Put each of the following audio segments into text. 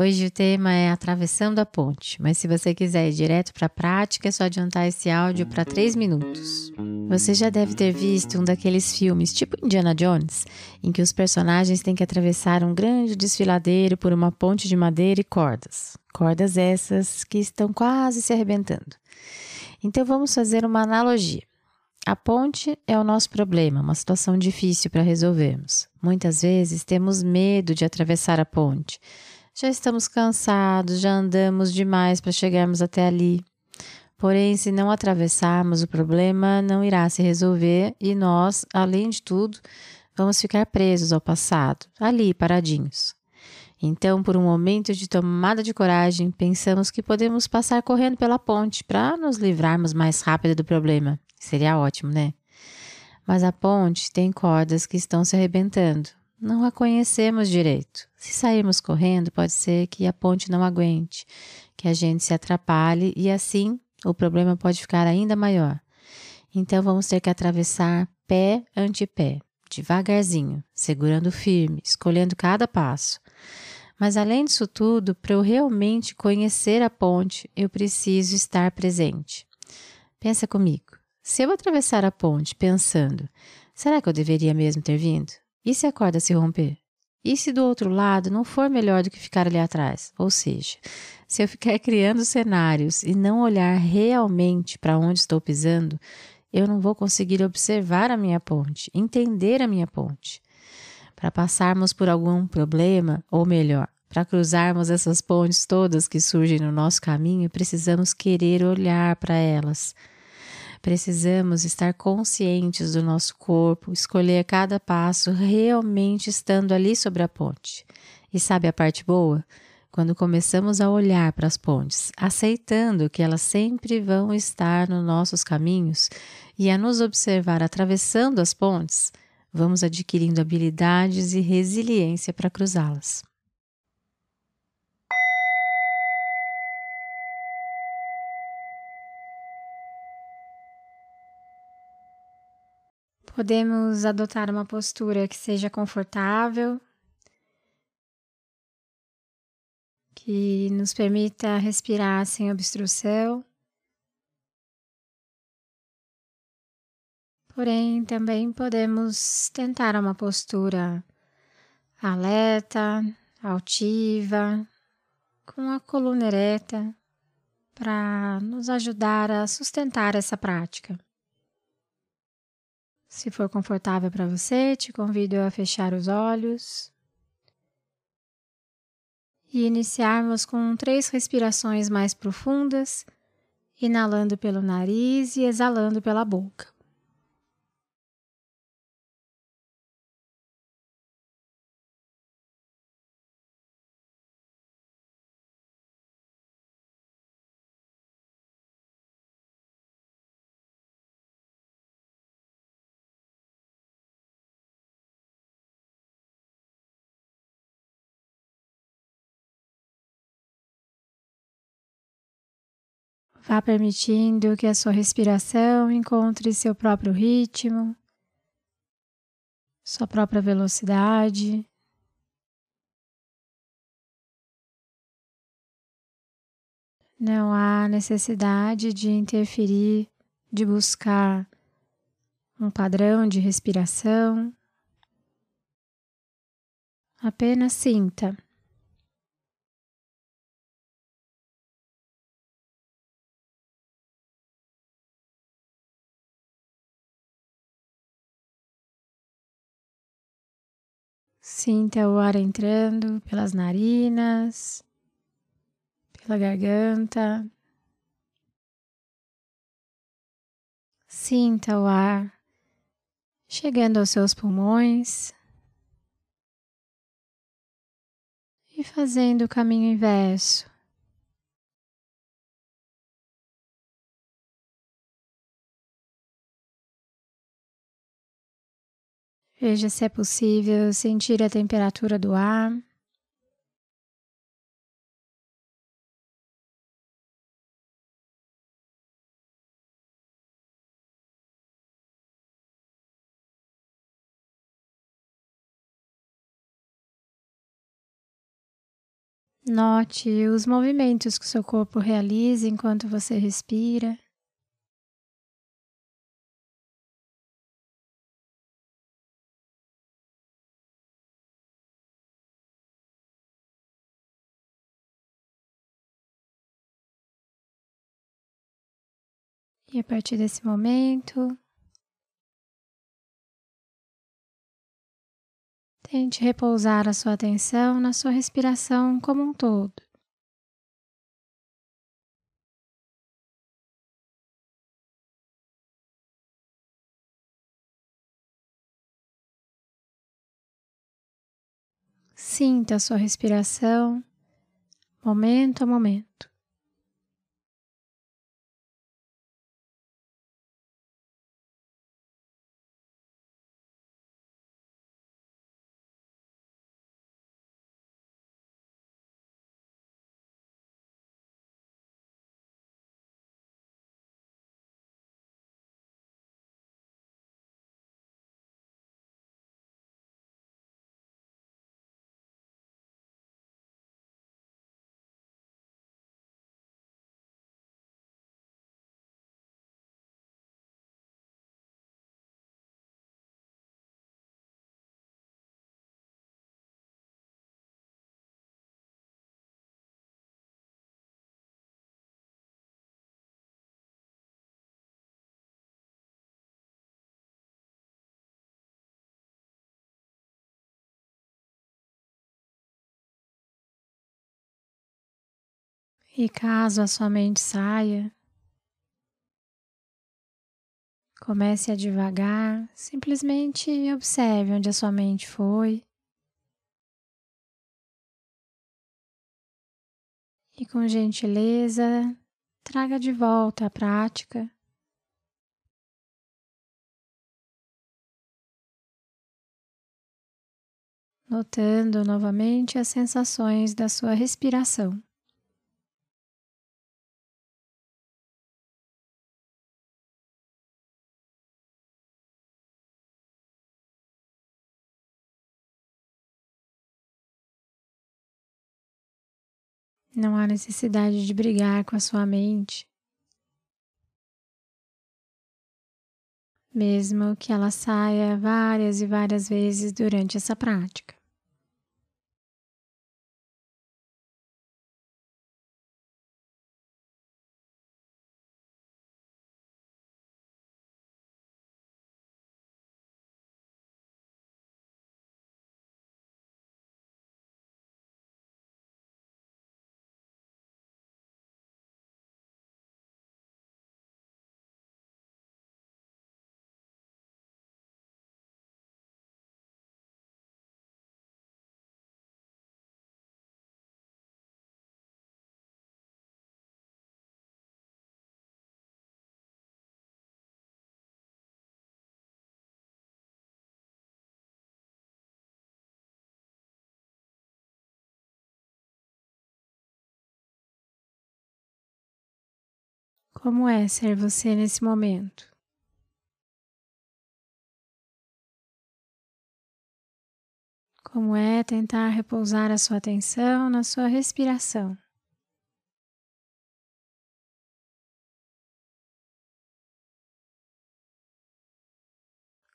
Hoje o tema é atravessando a ponte, mas se você quiser ir direto para a prática, é só adiantar esse áudio para 3 minutos. Você já deve ter visto um daqueles filmes, tipo Indiana Jones, em que os personagens têm que atravessar um grande desfiladeiro por uma ponte de madeira e cordas. Cordas essas que estão quase se arrebentando. Então vamos fazer uma analogia. A ponte é o nosso problema, uma situação difícil para resolvermos. Muitas vezes temos medo de atravessar a ponte já estamos cansados, já andamos demais para chegarmos até ali. Porém, se não atravessarmos, o problema não irá se resolver e nós, além de tudo, vamos ficar presos ao passado, ali paradinhos. Então, por um momento de tomada de coragem, pensamos que podemos passar correndo pela ponte para nos livrarmos mais rápido do problema. Seria ótimo, né? Mas a ponte tem cordas que estão se arrebentando não a conhecemos direito. Se sairmos correndo, pode ser que a ponte não aguente, que a gente se atrapalhe e assim o problema pode ficar ainda maior. Então vamos ter que atravessar pé ante pé, devagarzinho, segurando firme, escolhendo cada passo. Mas além disso tudo, para eu realmente conhecer a ponte, eu preciso estar presente. Pensa comigo. Se eu atravessar a ponte pensando, será que eu deveria mesmo ter vindo? E se a corda se romper? E se do outro lado não for melhor do que ficar ali atrás? Ou seja, se eu ficar criando cenários e não olhar realmente para onde estou pisando, eu não vou conseguir observar a minha ponte, entender a minha ponte. Para passarmos por algum problema, ou melhor, para cruzarmos essas pontes todas que surgem no nosso caminho, precisamos querer olhar para elas Precisamos estar conscientes do nosso corpo, escolher cada passo realmente estando ali sobre a ponte. E sabe a parte boa? Quando começamos a olhar para as pontes, aceitando que elas sempre vão estar nos nossos caminhos e a nos observar atravessando as pontes, vamos adquirindo habilidades e resiliência para cruzá-las. Podemos adotar uma postura que seja confortável, que nos permita respirar sem obstrução. Porém, também podemos tentar uma postura alerta, altiva, com a coluna ereta, para nos ajudar a sustentar essa prática. Se for confortável para você, te convido a fechar os olhos e iniciarmos com três respirações mais profundas, inalando pelo nariz e exalando pela boca. Vá permitindo que a sua respiração encontre seu próprio ritmo, sua própria velocidade. Não há necessidade de interferir, de buscar um padrão de respiração. Apenas sinta. Sinta o ar entrando pelas narinas, pela garganta. Sinta o ar chegando aos seus pulmões e fazendo o caminho inverso, Veja se é possível sentir a temperatura do ar. Note os movimentos que o seu corpo realiza enquanto você respira. E a partir desse momento, Tente repousar a sua atenção na sua respiração como um todo. Sinta a sua respiração momento a momento. E caso a sua mente saia, comece a devagar, simplesmente observe onde a sua mente foi. E com gentileza, traga de volta a prática. Notando novamente as sensações da sua respiração. Não há necessidade de brigar com a sua mente. Mesmo que ela saia várias e várias vezes durante essa prática. Como é ser você nesse momento? Como é tentar repousar a sua atenção na sua respiração?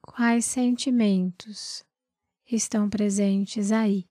Quais sentimentos estão presentes aí?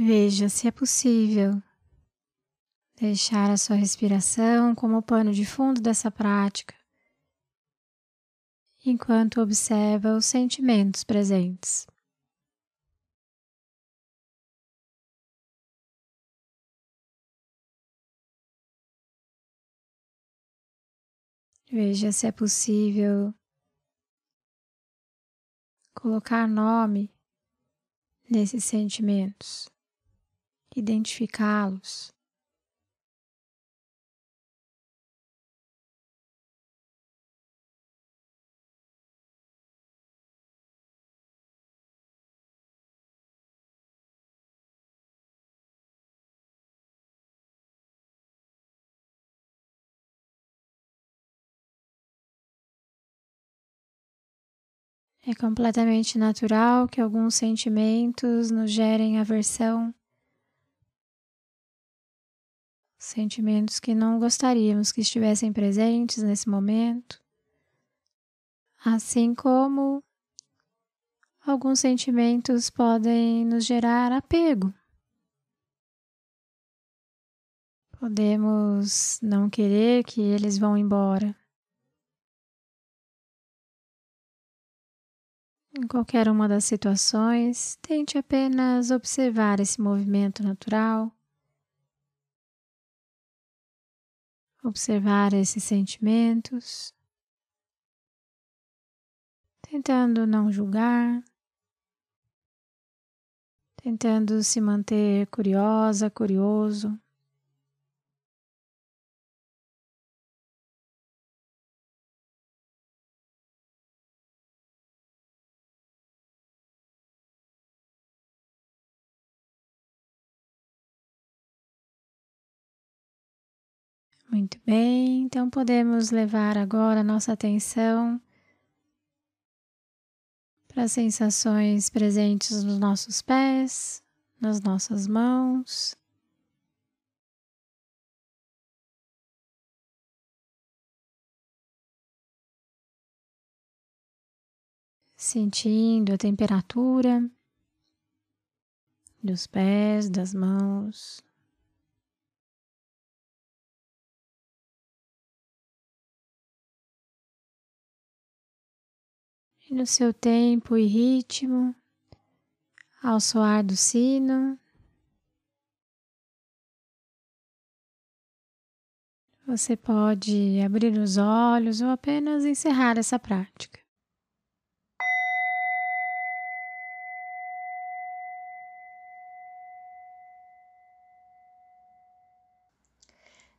Veja se é possível deixar a sua respiração como pano de fundo dessa prática, enquanto observa os sentimentos presentes. Veja se é possível colocar nome nesses sentimentos identificá-los. É completamente natural que alguns sentimentos nos gerem aversão sentimentos que não gostaríamos que estivessem presentes nesse momento, assim como alguns sentimentos podem nos gerar apego. Podemos não querer que eles vão embora. Em qualquer uma das situações, tente apenas observar esse movimento natural, observar esses sentimentos, tentando não julgar, tentando se manter curiosa, curioso. Muito bem, então podemos levar agora nossa atenção para as sensações presentes nos nossos pés, nas nossas mãos. Sentindo a temperatura dos pés, das mãos. E no seu tempo e ritmo, ao soar do sino, você pode abrir os olhos ou apenas encerrar essa prática.